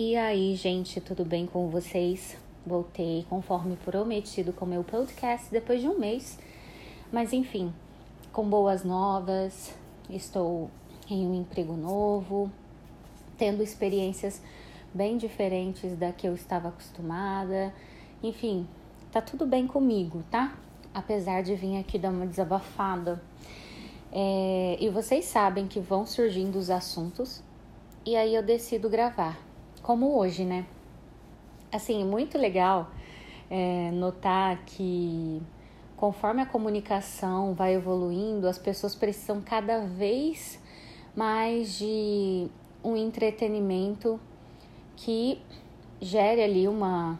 E aí, gente, tudo bem com vocês? Voltei conforme prometido com meu podcast depois de um mês. Mas enfim, com boas novas, estou em um emprego novo, tendo experiências bem diferentes da que eu estava acostumada. Enfim, tá tudo bem comigo, tá? Apesar de vir aqui dar uma desabafada. É, e vocês sabem que vão surgindo os assuntos e aí eu decido gravar como hoje, né? Assim, muito legal é, notar que conforme a comunicação vai evoluindo, as pessoas precisam cada vez mais de um entretenimento que gere ali uma,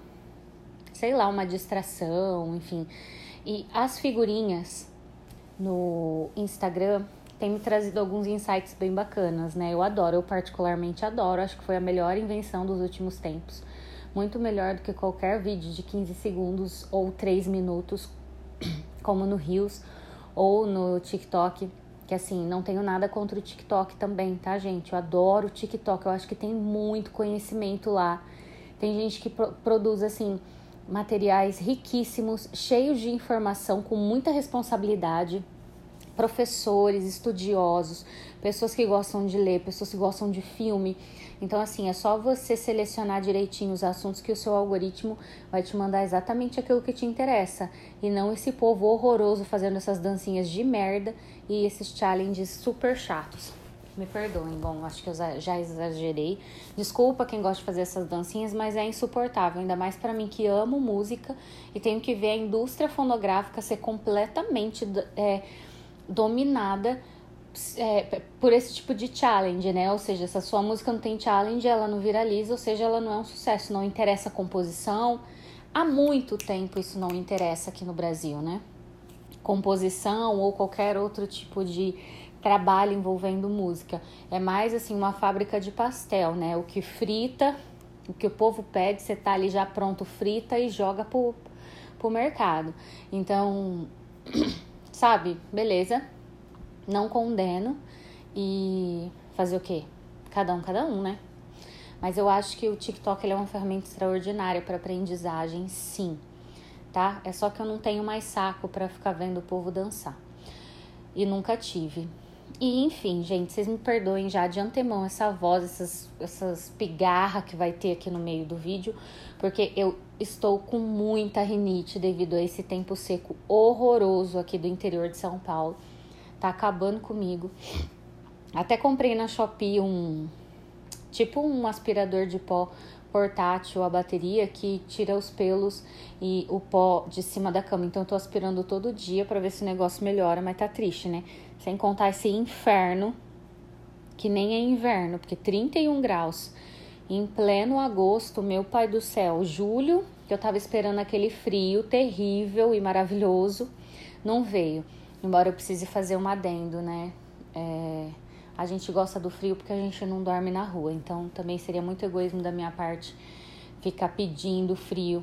sei lá, uma distração, enfim. E as figurinhas no Instagram tem me trazido alguns insights bem bacanas, né? Eu adoro, eu particularmente adoro, acho que foi a melhor invenção dos últimos tempos. Muito melhor do que qualquer vídeo de 15 segundos ou 3 minutos, como no Reels ou no TikTok. Que assim, não tenho nada contra o TikTok também, tá, gente? Eu adoro o TikTok, eu acho que tem muito conhecimento lá. Tem gente que pro produz, assim, materiais riquíssimos, cheios de informação, com muita responsabilidade professores, estudiosos, pessoas que gostam de ler, pessoas que gostam de filme. Então, assim, é só você selecionar direitinho os assuntos que o seu algoritmo vai te mandar exatamente aquilo que te interessa. E não esse povo horroroso fazendo essas dancinhas de merda e esses challenges super chatos. Me perdoem, bom, acho que eu já exagerei. Desculpa quem gosta de fazer essas dancinhas, mas é insuportável, ainda mais para mim que amo música e tenho que ver a indústria fonográfica ser completamente. É, dominada é, por esse tipo de challenge, né? Ou seja, se a sua música não tem challenge, ela não viraliza, ou seja, ela não é um sucesso, não interessa a composição. Há muito tempo isso não interessa aqui no Brasil, né? Composição ou qualquer outro tipo de trabalho envolvendo música. É mais assim uma fábrica de pastel, né? O que frita, o que o povo pede, você tá ali já pronto, frita e joga pro, pro mercado. Então, sabe? Beleza. Não condeno. E fazer o quê? Cada um, cada um, né? Mas eu acho que o TikTok ele é uma ferramenta extraordinária para aprendizagem, sim. Tá? É só que eu não tenho mais saco para ficar vendo o povo dançar. E nunca tive. E enfim, gente, vocês me perdoem já de antemão essa voz, essas, essas pigarras que vai ter aqui no meio do vídeo, porque eu estou com muita rinite devido a esse tempo seco horroroso aqui do interior de São Paulo. Tá acabando comigo. Até comprei na Shopee um tipo um aspirador de pó portátil a bateria que tira os pelos e o pó de cima da cama. Então eu tô aspirando todo dia para ver se o negócio melhora, mas tá triste, né? Sem contar esse inferno que nem é inverno, porque 31 graus em pleno agosto, meu pai do céu, julho, que eu tava esperando aquele frio terrível e maravilhoso, não veio. Embora eu precise fazer um adendo, né? É, a gente gosta do frio porque a gente não dorme na rua, então também seria muito egoísmo da minha parte ficar pedindo frio.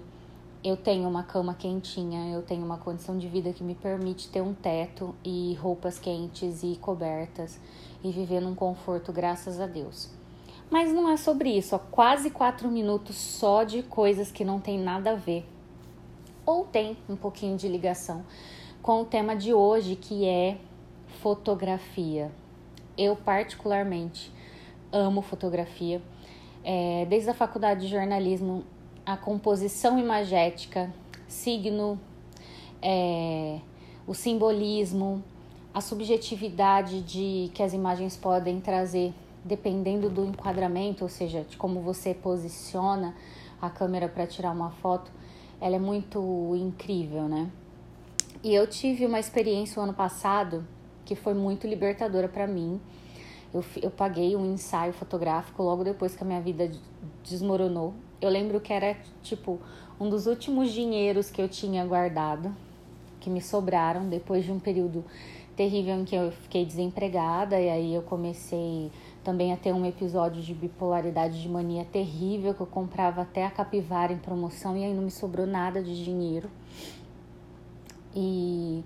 Eu tenho uma cama quentinha, eu tenho uma condição de vida que me permite ter um teto e roupas quentes e cobertas e viver num conforto, graças a Deus. Mas não é sobre isso, ó, quase quatro minutos só de coisas que não tem nada a ver. Ou tem um pouquinho de ligação com o tema de hoje, que é fotografia. Eu, particularmente, amo fotografia. É, desde a faculdade de jornalismo, a composição imagética, signo, é, o simbolismo, a subjetividade de que as imagens podem trazer dependendo do enquadramento, ou seja, de como você posiciona a câmera para tirar uma foto, ela é muito incrível, né? E eu tive uma experiência o ano passado que foi muito libertadora para mim. Eu, eu paguei um ensaio fotográfico logo depois que a minha vida desmoronou. Eu lembro que era tipo um dos últimos dinheiros que eu tinha guardado, que me sobraram depois de um período terrível em que eu fiquei desempregada e aí eu comecei também a ter um episódio de bipolaridade de mania terrível, que eu comprava até a capivara em promoção e aí não me sobrou nada de dinheiro. E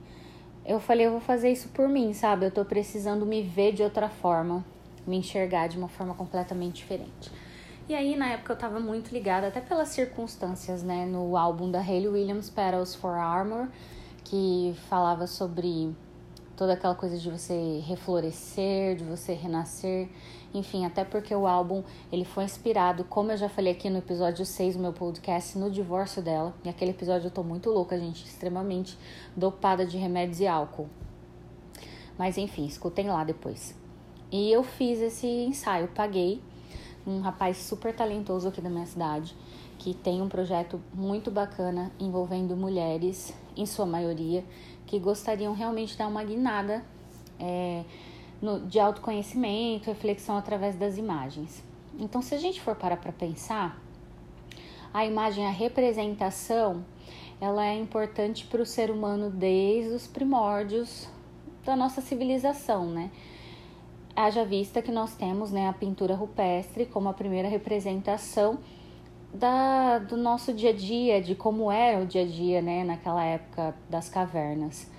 eu falei, eu vou fazer isso por mim, sabe? Eu tô precisando me ver de outra forma, me enxergar de uma forma completamente diferente. E aí, na época, eu tava muito ligada, até pelas circunstâncias, né, no álbum da Hayley Williams, Petals for Armor, que falava sobre toda aquela coisa de você reflorescer, de você renascer, enfim, até porque o álbum ele foi inspirado, como eu já falei aqui no episódio 6 do meu podcast, no divórcio dela. E aquele episódio eu tô muito louca, gente, extremamente dopada de remédios e álcool. Mas enfim, escutem lá depois. E eu fiz esse ensaio, paguei um rapaz super talentoso aqui da minha cidade, que tem um projeto muito bacana envolvendo mulheres, em sua maioria, que gostariam realmente de dar uma guinada é, no, de autoconhecimento, reflexão através das imagens. Então, se a gente for parar para pensar, a imagem, a representação, ela é importante para o ser humano desde os primórdios da nossa civilização, né? Haja vista que nós temos né, a pintura rupestre como a primeira representação da, do nosso dia a dia, de como era o dia a dia né, naquela época das cavernas.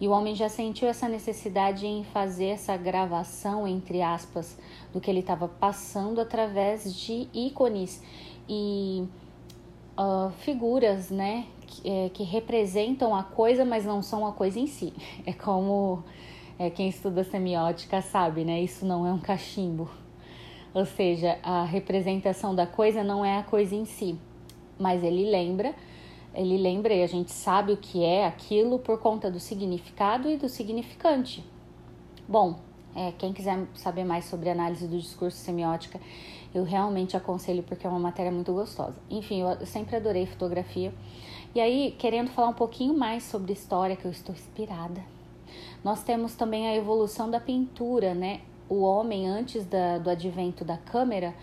E o homem já sentiu essa necessidade em fazer essa gravação, entre aspas, do que ele estava passando através de ícones e uh, figuras, né, que, é, que representam a coisa, mas não são a coisa em si. É como é, quem estuda semiótica sabe, né? Isso não é um cachimbo. Ou seja, a representação da coisa não é a coisa em si, mas ele lembra, ele lembra e a gente sabe o que é aquilo por conta do significado e do significante. Bom, é, quem quiser saber mais sobre análise do discurso semiótica, eu realmente aconselho porque é uma matéria muito gostosa. Enfim, eu sempre adorei fotografia. E aí, querendo falar um pouquinho mais sobre história, que eu estou inspirada, nós temos também a evolução da pintura, né? O homem, antes da, do advento da câmera,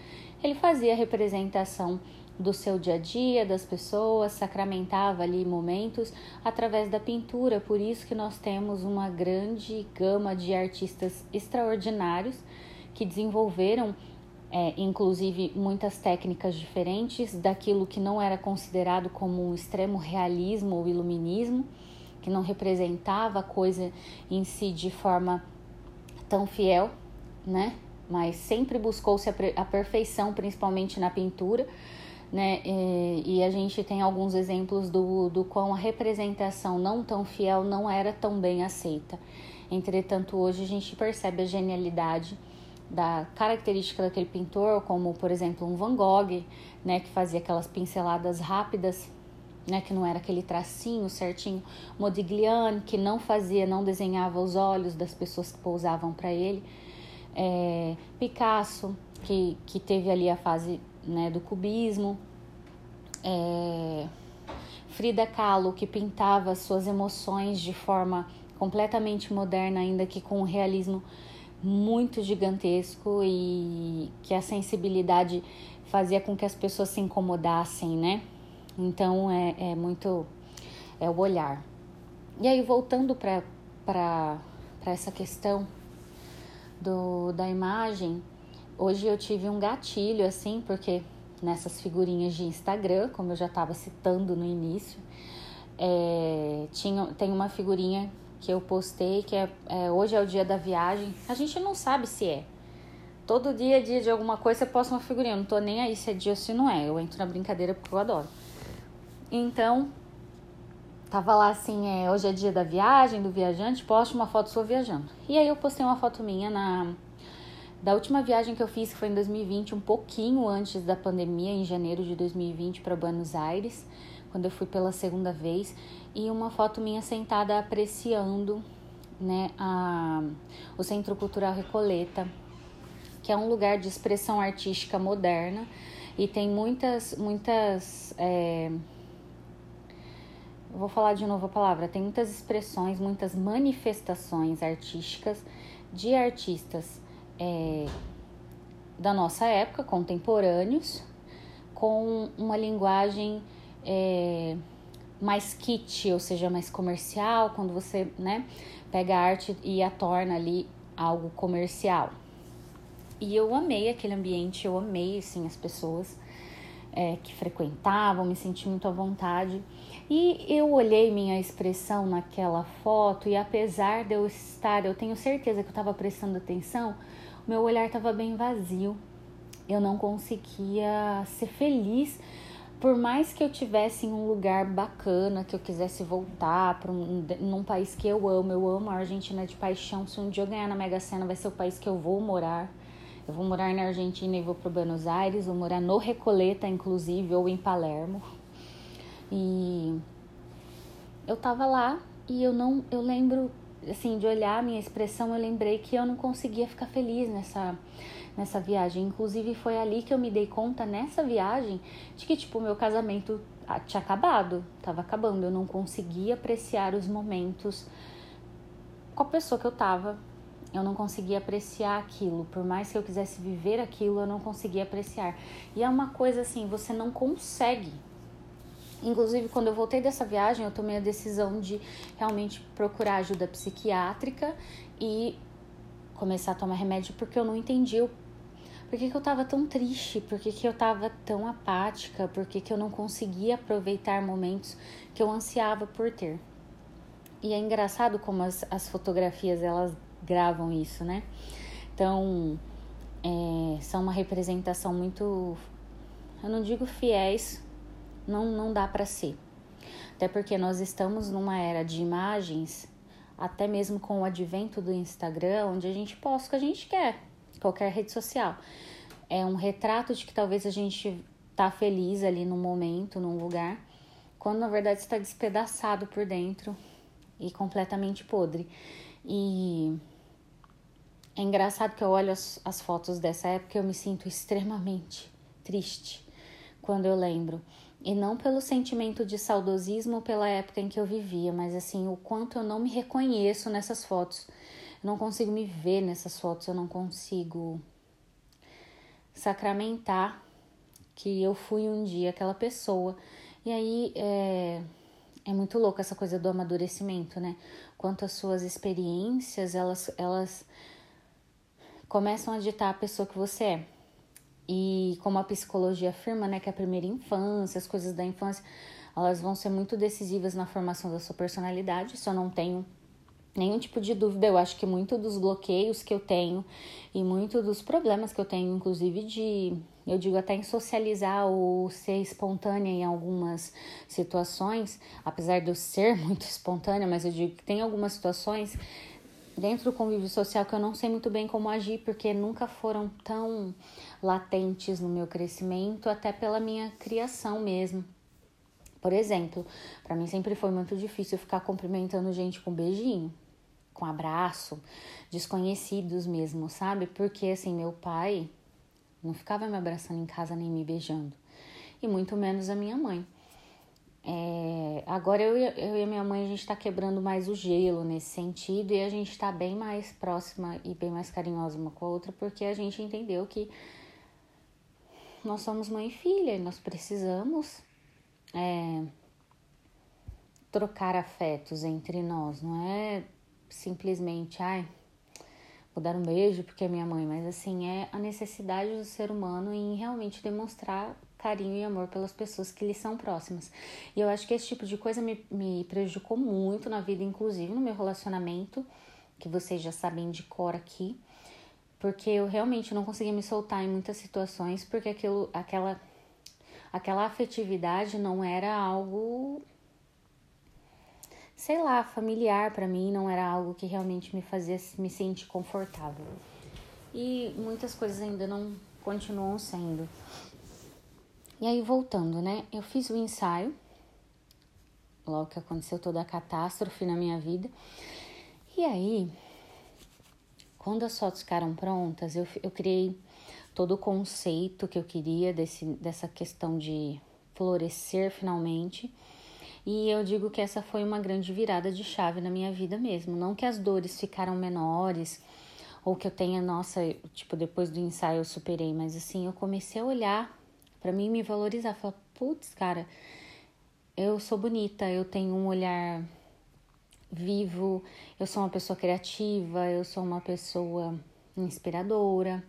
ele fazia representação do seu dia a dia, das pessoas, sacramentava ali momentos através da pintura. Por isso que nós temos uma grande gama de artistas extraordinários que desenvolveram, é, inclusive, muitas técnicas diferentes daquilo que não era considerado como um extremo realismo ou iluminismo que não representava a coisa em si de forma tão fiel, né? Mas sempre buscou-se a perfeição, principalmente na pintura, né? E, e, a gente tem alguns exemplos do, do quão a representação não tão fiel não era tão bem aceita. Entretanto, hoje a gente percebe a genialidade da característica daquele pintor, como por exemplo um Van Gogh, né, que fazia aquelas pinceladas rápidas né, que não era aquele tracinho certinho, Modigliani, que não fazia, não desenhava os olhos das pessoas que pousavam para ele, é, Picasso, que, que teve ali a fase né, do cubismo, é, Frida Kahlo, que pintava suas emoções de forma completamente moderna, ainda que com um realismo muito gigantesco e que a sensibilidade fazia com que as pessoas se incomodassem, né? Então é, é muito é o olhar. E aí voltando para essa questão do, da imagem, hoje eu tive um gatilho assim, porque nessas figurinhas de Instagram, como eu já estava citando no início, é, tinha, tem uma figurinha que eu postei que é, é, hoje é o dia da viagem. A gente não sabe se é. Todo dia é dia de alguma coisa, você posta uma figurinha. Eu não tô nem aí se é dia ou se não é. Eu entro na brincadeira porque eu adoro. Então, tava lá assim, é, hoje é dia da viagem, do viajante, poste uma foto sua viajando. E aí eu postei uma foto minha na da última viagem que eu fiz, que foi em 2020, um pouquinho antes da pandemia, em janeiro de 2020 para Buenos Aires, quando eu fui pela segunda vez, e uma foto minha sentada apreciando, né, a, o Centro Cultural Recoleta, que é um lugar de expressão artística moderna e tem muitas muitas é, vou falar de novo a palavra, tem muitas expressões, muitas manifestações artísticas de artistas é, da nossa época, contemporâneos, com uma linguagem é, mais kit, ou seja, mais comercial, quando você né, pega a arte e a torna ali algo comercial. E eu amei aquele ambiente, eu amei assim, as pessoas é, que frequentavam, me senti muito à vontade. E eu olhei minha expressão naquela foto e apesar de eu estar, eu tenho certeza que eu estava prestando atenção, meu olhar estava bem vazio. eu não conseguia ser feliz por mais que eu tivesse em um lugar bacana, que eu quisesse voltar para um num país que eu amo, eu amo a Argentina de paixão. Se um dia eu ganhar na Mega Sena, vai ser o país que eu vou morar. Eu vou morar na Argentina e vou para Buenos Aires, vou morar no Recoleta, inclusive, ou em Palermo. E eu tava lá e eu não, eu lembro assim de olhar a minha expressão, eu lembrei que eu não conseguia ficar feliz nessa nessa viagem. Inclusive foi ali que eu me dei conta nessa viagem de que tipo meu casamento tinha acabado, tava acabando, eu não conseguia apreciar os momentos com a pessoa que eu tava. Eu não conseguia apreciar aquilo, por mais que eu quisesse viver aquilo, eu não conseguia apreciar. E é uma coisa assim, você não consegue Inclusive, quando eu voltei dessa viagem, eu tomei a decisão de realmente procurar ajuda psiquiátrica e começar a tomar remédio porque eu não entendi o por que, que eu tava tão triste, por que, que eu tava tão apática, por que, que eu não conseguia aproveitar momentos que eu ansiava por ter. E é engraçado como as, as fotografias elas gravam isso, né? Então, é, são uma representação muito, eu não digo fiéis, não, não dá para ser. Até porque nós estamos numa era de imagens, até mesmo com o advento do Instagram, onde a gente posta o que a gente quer qualquer rede social. É um retrato de que talvez a gente tá feliz ali no momento, num lugar, quando na verdade está despedaçado por dentro e completamente podre. E é engraçado que eu olho as, as fotos dessa época e eu me sinto extremamente triste quando eu lembro. E não pelo sentimento de saudosismo pela época em que eu vivia, mas assim, o quanto eu não me reconheço nessas fotos eu não consigo me ver nessas fotos, eu não consigo sacramentar que eu fui um dia aquela pessoa. E aí é, é muito louco essa coisa do amadurecimento, né? Quanto as suas experiências, elas, elas começam a ditar a pessoa que você é. E como a psicologia afirma, né, que a primeira infância, as coisas da infância, elas vão ser muito decisivas na formação da sua personalidade. Isso eu não tenho nenhum tipo de dúvida. Eu acho que muito dos bloqueios que eu tenho e muito dos problemas que eu tenho, inclusive de, eu digo até em socializar ou ser espontânea em algumas situações, apesar de eu ser muito espontânea, mas eu digo que tem algumas situações dentro do convívio social que eu não sei muito bem como agir, porque nunca foram tão latentes no meu crescimento, até pela minha criação mesmo. Por exemplo, para mim sempre foi muito difícil ficar cumprimentando gente com beijinho com abraço, desconhecidos mesmo, sabe? Porque assim, meu pai não ficava me abraçando em casa nem me beijando, e muito menos a minha mãe. É, agora eu, eu e a minha mãe a gente tá quebrando mais o gelo nesse sentido e a gente tá bem mais próxima e bem mais carinhosa uma com a outra porque a gente entendeu que nós somos mãe e filha e nós precisamos é, trocar afetos entre nós, não é simplesmente, ai, vou dar um beijo porque é minha mãe, mas assim, é a necessidade do ser humano em realmente demonstrar carinho e amor pelas pessoas que lhe são próximas. E eu acho que esse tipo de coisa me, me prejudicou muito na vida, inclusive no meu relacionamento, que vocês já sabem de cor aqui, porque eu realmente não conseguia me soltar em muitas situações, porque aquilo, aquela, aquela afetividade não era algo sei lá, familiar para mim, não era algo que realmente me fazia me sentir confortável. E muitas coisas ainda não continuam sendo. E aí, voltando, né? Eu fiz o ensaio, logo que aconteceu toda a catástrofe na minha vida. E aí, quando as fotos ficaram prontas, eu, eu criei todo o conceito que eu queria desse, dessa questão de florescer finalmente e eu digo que essa foi uma grande virada de chave na minha vida mesmo. Não que as dores ficaram menores ou que eu tenha, nossa, tipo, depois do ensaio eu superei, mas assim, eu comecei a olhar para mim me valorizar, falar, putz, cara, eu sou bonita, eu tenho um olhar vivo, eu sou uma pessoa criativa, eu sou uma pessoa inspiradora.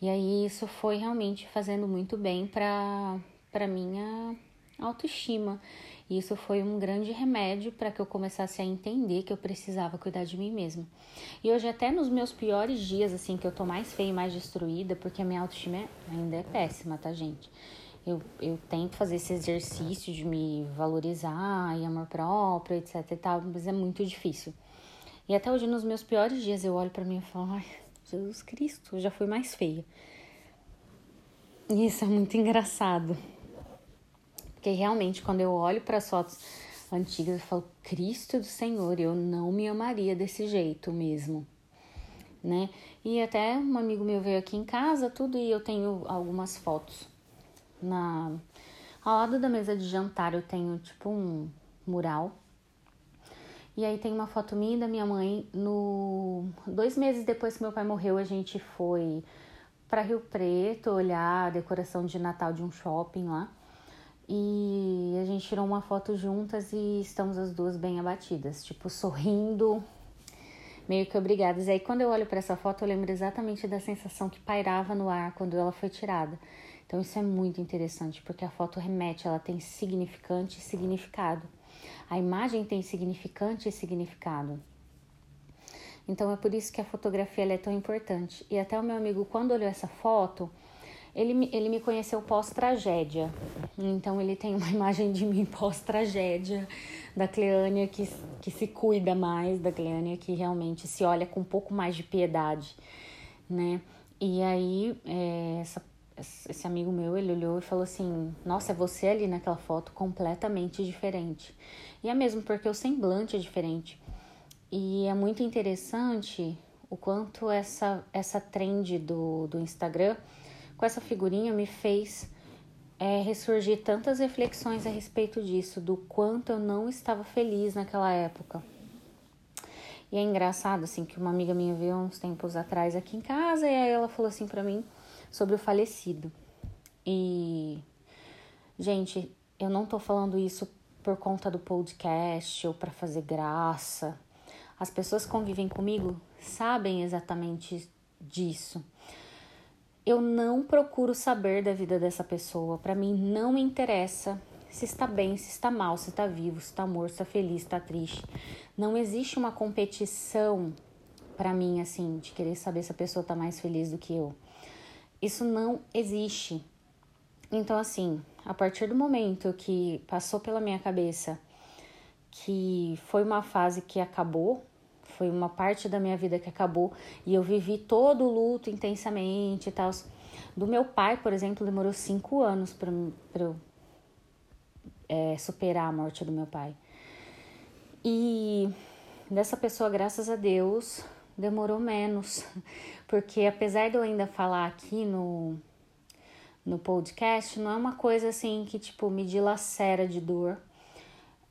E aí isso foi realmente fazendo muito bem para para minha autoestima. E isso foi um grande remédio para que eu começasse a entender que eu precisava cuidar de mim mesma. E hoje, até nos meus piores dias, assim, que eu tô mais feia e mais destruída, porque a minha autoestima ainda é péssima, tá, gente? Eu, eu tento fazer esse exercício de me valorizar e amor próprio, etc e tal, mas é muito difícil. E até hoje, nos meus piores dias, eu olho para mim e falo, ai, Jesus Cristo, eu já fui mais feia. E isso é muito engraçado. Porque realmente, quando eu olho para as fotos antigas, eu falo, Cristo do Senhor, eu não me amaria desse jeito mesmo. Né? E até um amigo meu veio aqui em casa, tudo, e eu tenho algumas fotos. Na, ao lado da mesa de jantar, eu tenho tipo um mural. E aí tem uma foto minha e da minha mãe. No dois meses depois que meu pai morreu, a gente foi para Rio Preto olhar a decoração de Natal de um shopping lá. E a gente tirou uma foto juntas e estamos as duas bem abatidas, tipo sorrindo, meio que obrigadas. E aí quando eu olho para essa foto, eu lembro exatamente da sensação que pairava no ar quando ela foi tirada. Então isso é muito interessante, porque a foto remete, ela tem significante e significado. A imagem tem significante e significado. Então é por isso que a fotografia é tão importante. E até o meu amigo, quando olhou essa foto, ele, ele me conheceu pós-tragédia. Então ele tem uma imagem de mim pós-tragédia, da Cleânia que, que se cuida mais, da Cleânia que realmente se olha com um pouco mais de piedade, né? E aí, é, essa, esse amigo meu, ele olhou e falou assim: Nossa, é você ali naquela foto completamente diferente. E é mesmo porque o semblante é diferente. E é muito interessante o quanto essa, essa trend do, do Instagram, com essa figurinha, me fez é, ressurgir tantas reflexões a respeito disso, do quanto eu não estava feliz naquela época. E é engraçado, assim, que uma amiga minha veio uns tempos atrás aqui em casa e aí ela falou assim para mim sobre o falecido. E, gente, eu não tô falando isso por conta do podcast ou para fazer graça as pessoas que convivem comigo sabem exatamente disso. Eu não procuro saber da vida dessa pessoa. Para mim não me interessa se está bem, se está mal, se está vivo, se está morto, se está feliz, se está triste. Não existe uma competição para mim assim de querer saber se a pessoa está mais feliz do que eu. Isso não existe. Então assim, a partir do momento que passou pela minha cabeça que foi uma fase que acabou, foi uma parte da minha vida que acabou e eu vivi todo o luto intensamente e tal. Do meu pai, por exemplo, demorou cinco anos para eu é, superar a morte do meu pai. E dessa pessoa, graças a Deus, demorou menos, porque apesar de eu ainda falar aqui no, no podcast, não é uma coisa assim que tipo me dilacera de dor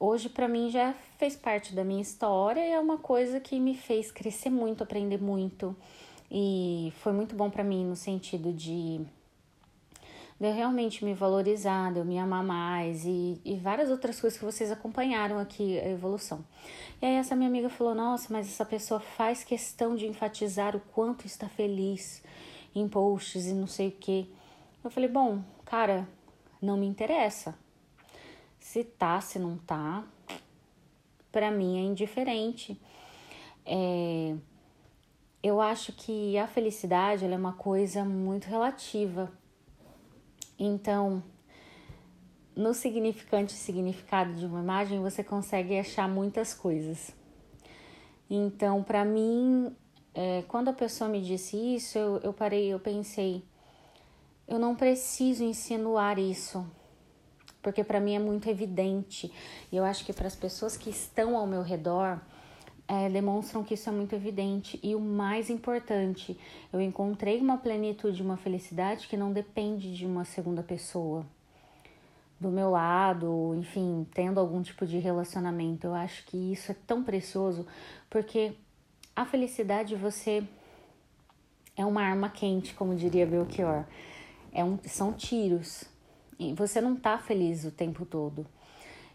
hoje para mim já fez parte da minha história e é uma coisa que me fez crescer muito, aprender muito e foi muito bom para mim no sentido de, de eu realmente me valorizar, de eu me amar mais e, e várias outras coisas que vocês acompanharam aqui a evolução. E aí essa minha amiga falou: "Nossa, mas essa pessoa faz questão de enfatizar o quanto está feliz em posts e não sei o que". Eu falei: "Bom, cara, não me interessa se tá, se não tá, para mim é indiferente. É, eu acho que a felicidade é uma coisa muito relativa. Então, no significante e significado de uma imagem, você consegue achar muitas coisas. Então, para mim, é, quando a pessoa me disse isso, eu, eu parei, eu pensei, eu não preciso insinuar isso porque para mim é muito evidente. E eu acho que para as pessoas que estão ao meu redor, é, demonstram que isso é muito evidente. E o mais importante, eu encontrei uma plenitude, uma felicidade que não depende de uma segunda pessoa do meu lado, enfim, tendo algum tipo de relacionamento. Eu acho que isso é tão precioso porque a felicidade você é uma arma quente, como diria Belchior. É um, são tiros e você não tá feliz o tempo todo.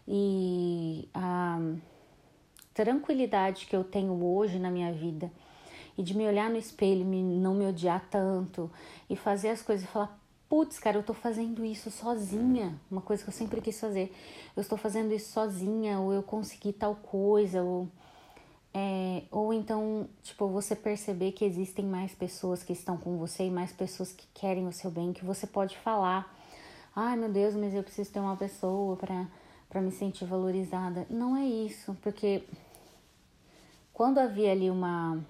E a tranquilidade que eu tenho hoje na minha vida e de me olhar no espelho, me, não me odiar tanto e fazer as coisas e falar: putz, cara, eu tô fazendo isso sozinha, uma coisa que eu sempre quis fazer. Eu estou fazendo isso sozinha, ou eu consegui tal coisa, ou é, ou então, tipo, você perceber que existem mais pessoas que estão com você e mais pessoas que querem o seu bem, que você pode falar. Ai, meu Deus, mas eu preciso ter uma pessoa para para me sentir valorizada. Não é isso, porque quando havia ali uma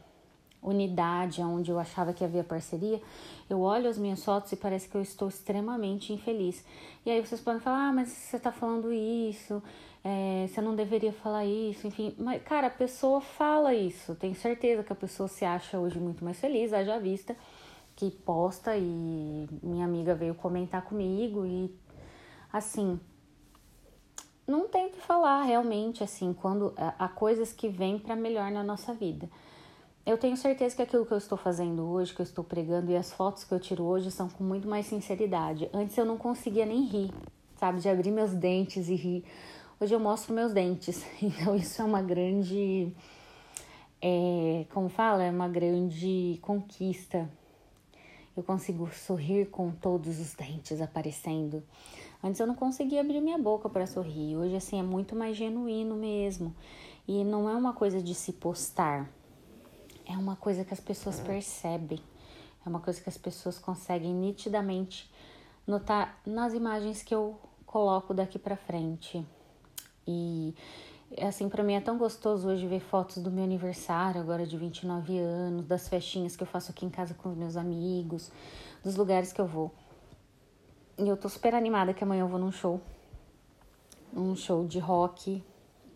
unidade onde eu achava que havia parceria, eu olho as minhas fotos e parece que eu estou extremamente infeliz. E aí vocês podem falar, ah, mas você está falando isso, é, você não deveria falar isso, enfim. Mas, cara, a pessoa fala isso. Tenho certeza que a pessoa se acha hoje muito mais feliz, haja vista posta e minha amiga veio comentar comigo e assim não tem o que falar realmente assim quando há coisas que vêm para melhor na nossa vida eu tenho certeza que aquilo que eu estou fazendo hoje, que eu estou pregando e as fotos que eu tiro hoje são com muito mais sinceridade. Antes eu não conseguia nem rir, sabe, de abrir meus dentes e rir. Hoje eu mostro meus dentes, então isso é uma grande, é, como fala, é uma grande conquista. Eu consigo sorrir com todos os dentes aparecendo. Antes eu não conseguia abrir minha boca para sorrir. Hoje assim é muito mais genuíno mesmo. E não é uma coisa de se postar é uma coisa que as pessoas percebem, é uma coisa que as pessoas conseguem nitidamente notar nas imagens que eu coloco daqui para frente. E assim, para mim é tão gostoso hoje ver fotos do meu aniversário, agora de 29 anos, das festinhas que eu faço aqui em casa com os meus amigos, dos lugares que eu vou. E eu tô super animada que amanhã eu vou num show. Um show de rock,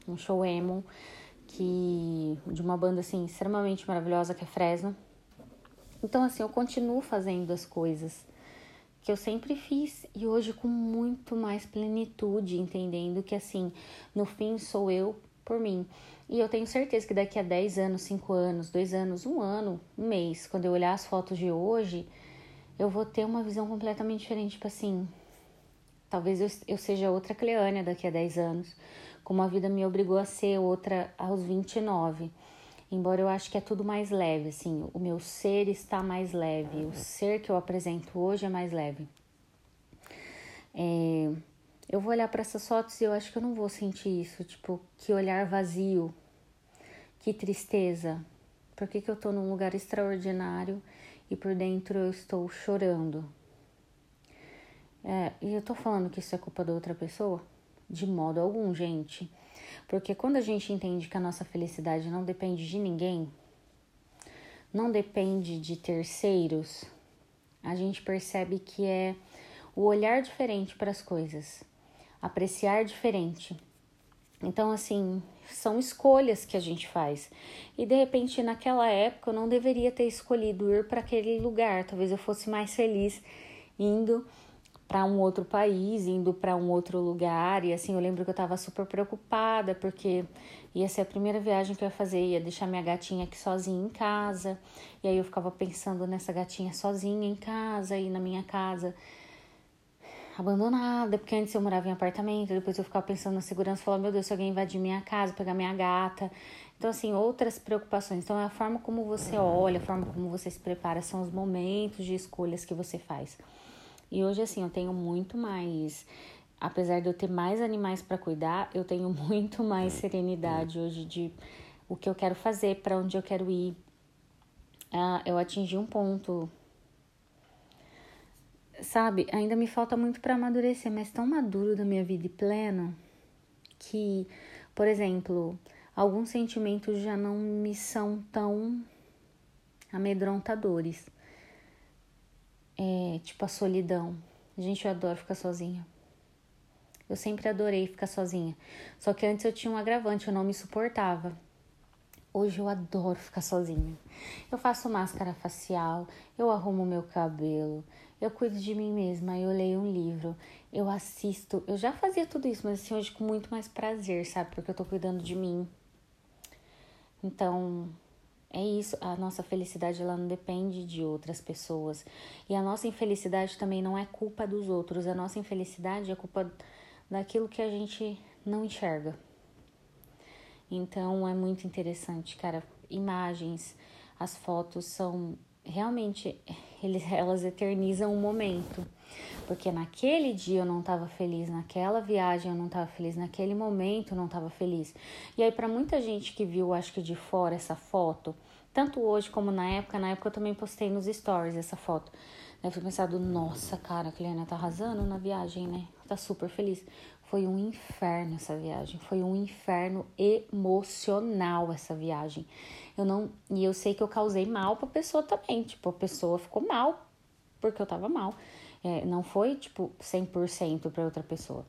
um show emo que de uma banda assim extremamente maravilhosa que é Fresno. Então assim, eu continuo fazendo as coisas que eu sempre fiz e hoje com muito mais plenitude, entendendo que assim, no fim sou eu por mim. E eu tenho certeza que daqui a 10 anos, 5 anos, 2 anos, um ano, um mês, quando eu olhar as fotos de hoje, eu vou ter uma visão completamente diferente, tipo assim, talvez eu, eu seja outra Cleânia daqui a 10 anos como a vida me obrigou a ser outra aos 29. Embora eu acho que é tudo mais leve, assim, o meu ser está mais leve, o ser que eu apresento hoje é mais leve. É, eu vou olhar para essas fotos e eu acho que eu não vou sentir isso, tipo, que olhar vazio, que tristeza. Por que, que eu tô num lugar extraordinário e por dentro eu estou chorando? É, e eu tô falando que isso é culpa da outra pessoa? De modo algum, gente. Porque quando a gente entende que a nossa felicidade não depende de ninguém, não depende de terceiros, a gente percebe que é o olhar diferente para as coisas, apreciar diferente. Então, assim, são escolhas que a gente faz. E de repente, naquela época, eu não deveria ter escolhido ir para aquele lugar. Talvez eu fosse mais feliz indo para um outro país, indo para um outro lugar. E assim, eu lembro que eu estava super preocupada, porque ia ser a primeira viagem que eu ia fazer, ia deixar minha gatinha aqui sozinha em casa. E aí eu ficava pensando nessa gatinha sozinha em casa e na minha casa abandonada, porque antes eu morava em apartamento, depois eu ficava pensando na segurança, falava, meu Deus, se alguém invadir minha casa, pegar minha gata. Então, assim, outras preocupações. Então, é a forma como você olha, a forma como você se prepara, são os momentos de escolhas que você faz. E hoje, assim, eu tenho muito mais. Apesar de eu ter mais animais para cuidar, eu tenho muito mais serenidade hoje de o que eu quero fazer, para onde eu quero ir. Ah, eu atingi um ponto. Sabe, ainda me falta muito para amadurecer, mas tão maduro da minha vida e pleno que, por exemplo, alguns sentimentos já não me são tão amedrontadores. É, tipo a solidão. Gente, eu adoro ficar sozinha. Eu sempre adorei ficar sozinha. Só que antes eu tinha um agravante, eu não me suportava. Hoje eu adoro ficar sozinha. Eu faço máscara facial, eu arrumo meu cabelo, eu cuido de mim mesma, eu leio um livro, eu assisto. Eu já fazia tudo isso, mas assim, hoje com muito mais prazer, sabe? Porque eu tô cuidando de mim. Então, é isso, a nossa felicidade ela não depende de outras pessoas. E a nossa infelicidade também não é culpa dos outros, a nossa infelicidade é culpa daquilo que a gente não enxerga. Então é muito interessante, cara. Imagens, as fotos são realmente eles, elas eternizam o momento. Porque naquele dia eu não estava feliz, naquela viagem eu não estava feliz, naquele momento eu não estava feliz. E aí, para muita gente que viu, acho que de fora, essa foto, tanto hoje como na época, na época eu também postei nos stories essa foto. Eu fui pensado, nossa, cara, a Cleana tá arrasando na viagem, né? Tá super feliz. Foi um inferno essa viagem, foi um inferno emocional essa viagem. Eu não, e eu sei que eu causei mal pra pessoa também, tipo, a pessoa ficou mal porque eu tava mal. É, não foi, tipo, 100% para outra pessoa.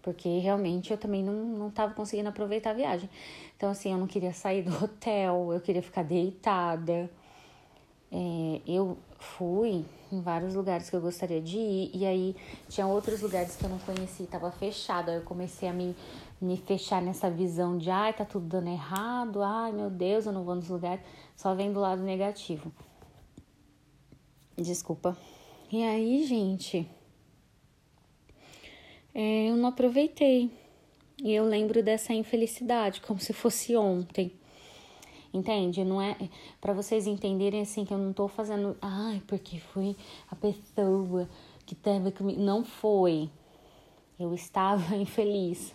Porque realmente eu também não, não tava conseguindo aproveitar a viagem. Então, assim, eu não queria sair do hotel, eu queria ficar deitada. É, eu fui em vários lugares que eu gostaria de ir, e aí tinha outros lugares que eu não conhecia, tava fechado. Aí eu comecei a me, me fechar nessa visão de ai, tá tudo dando errado, ai meu Deus, eu não vou nos lugares, só vem do lado negativo. Desculpa. E aí, gente, é, eu não aproveitei. E eu lembro dessa infelicidade, como se fosse ontem. Entende? Não é para vocês entenderem assim que eu não tô fazendo, ai, porque foi a pessoa que teve comigo. Não foi. Eu estava infeliz.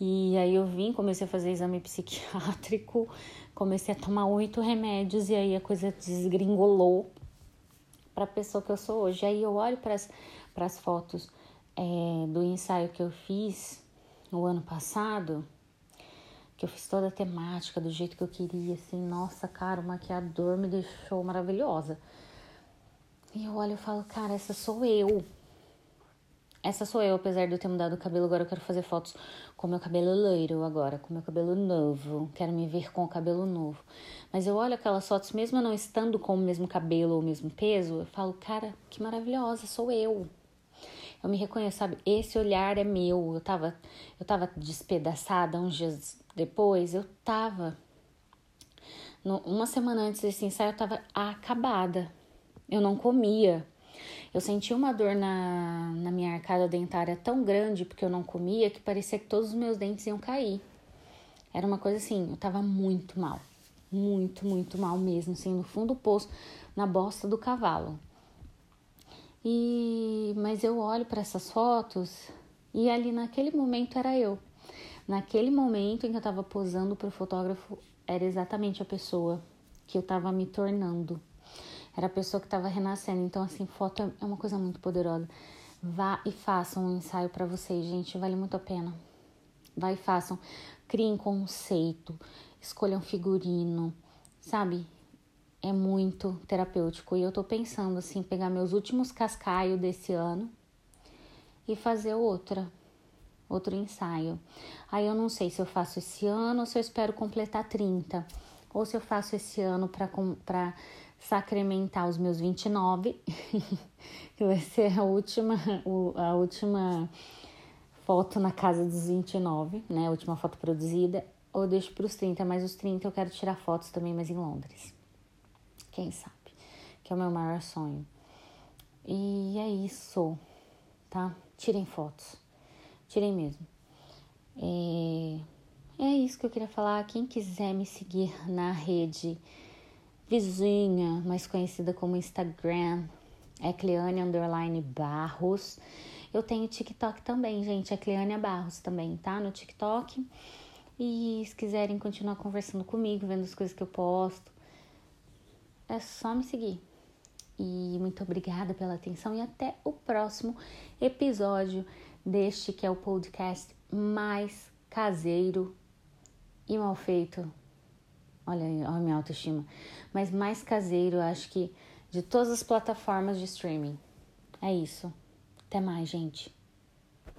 E aí eu vim, comecei a fazer exame psiquiátrico, comecei a tomar oito remédios e aí a coisa desgringolou para a pessoa que eu sou hoje. Aí eu olho para as fotos é, do ensaio que eu fiz no ano passado, que eu fiz toda a temática do jeito que eu queria, assim, nossa, cara, o maquiador me deixou maravilhosa. E eu olho e falo, cara, essa sou eu. Essa sou eu, apesar de eu ter mudado o cabelo, agora eu quero fazer fotos com meu cabelo loiro agora, com meu cabelo novo. Quero me ver com o cabelo novo. Mas eu olho aquelas fotos, mesmo não estando com o mesmo cabelo ou o mesmo peso, eu falo, cara, que maravilhosa, sou eu. Eu me reconheço, sabe? Esse olhar é meu. Eu tava, eu tava despedaçada uns dias depois, eu tava. No, uma semana antes desse ensaio, eu tava acabada. Eu não comia. Eu senti uma dor na, na minha arcada dentária tão grande porque eu não comia que parecia que todos os meus dentes iam cair. Era uma coisa assim, eu tava muito mal. Muito, muito mal mesmo, assim, no fundo do poço, na bosta do cavalo. E mas eu olho para essas fotos e ali naquele momento era eu. Naquele momento em que eu estava posando para o fotógrafo, era exatamente a pessoa que eu estava me tornando. Era a pessoa que estava renascendo. Então, assim, foto é uma coisa muito poderosa. Vá e façam um ensaio para vocês, gente. Vale muito a pena. Vá e façam. Criem conceito. Escolham figurino. Sabe? É muito terapêutico. E eu tô pensando, assim, pegar meus últimos cascaios desse ano e fazer outra. Outro ensaio. Aí eu não sei se eu faço esse ano ou se eu espero completar 30. Ou se eu faço esse ano para sacramentar os meus 29, que vai ser a última, a última foto na casa dos 29, né? A última foto produzida. Ou deixo para os 30, mas os 30 eu quero tirar fotos também, mas em Londres. Quem sabe? Que é o meu maior sonho. E é isso, tá? Tirem fotos. Tirem mesmo. É, é isso que eu queria falar. Quem quiser me seguir na rede vizinha, mais conhecida como Instagram, é Cleane Underline Barros. Eu tenho TikTok também, gente, é Cleane Barros também, tá? No TikTok. E se quiserem continuar conversando comigo, vendo as coisas que eu posto, é só me seguir. E muito obrigada pela atenção e até o próximo episódio deste que é o podcast mais caseiro e mal feito Olha olha a minha autoestima. Mas mais caseiro, acho que de todas as plataformas de streaming. É isso. Até mais, gente.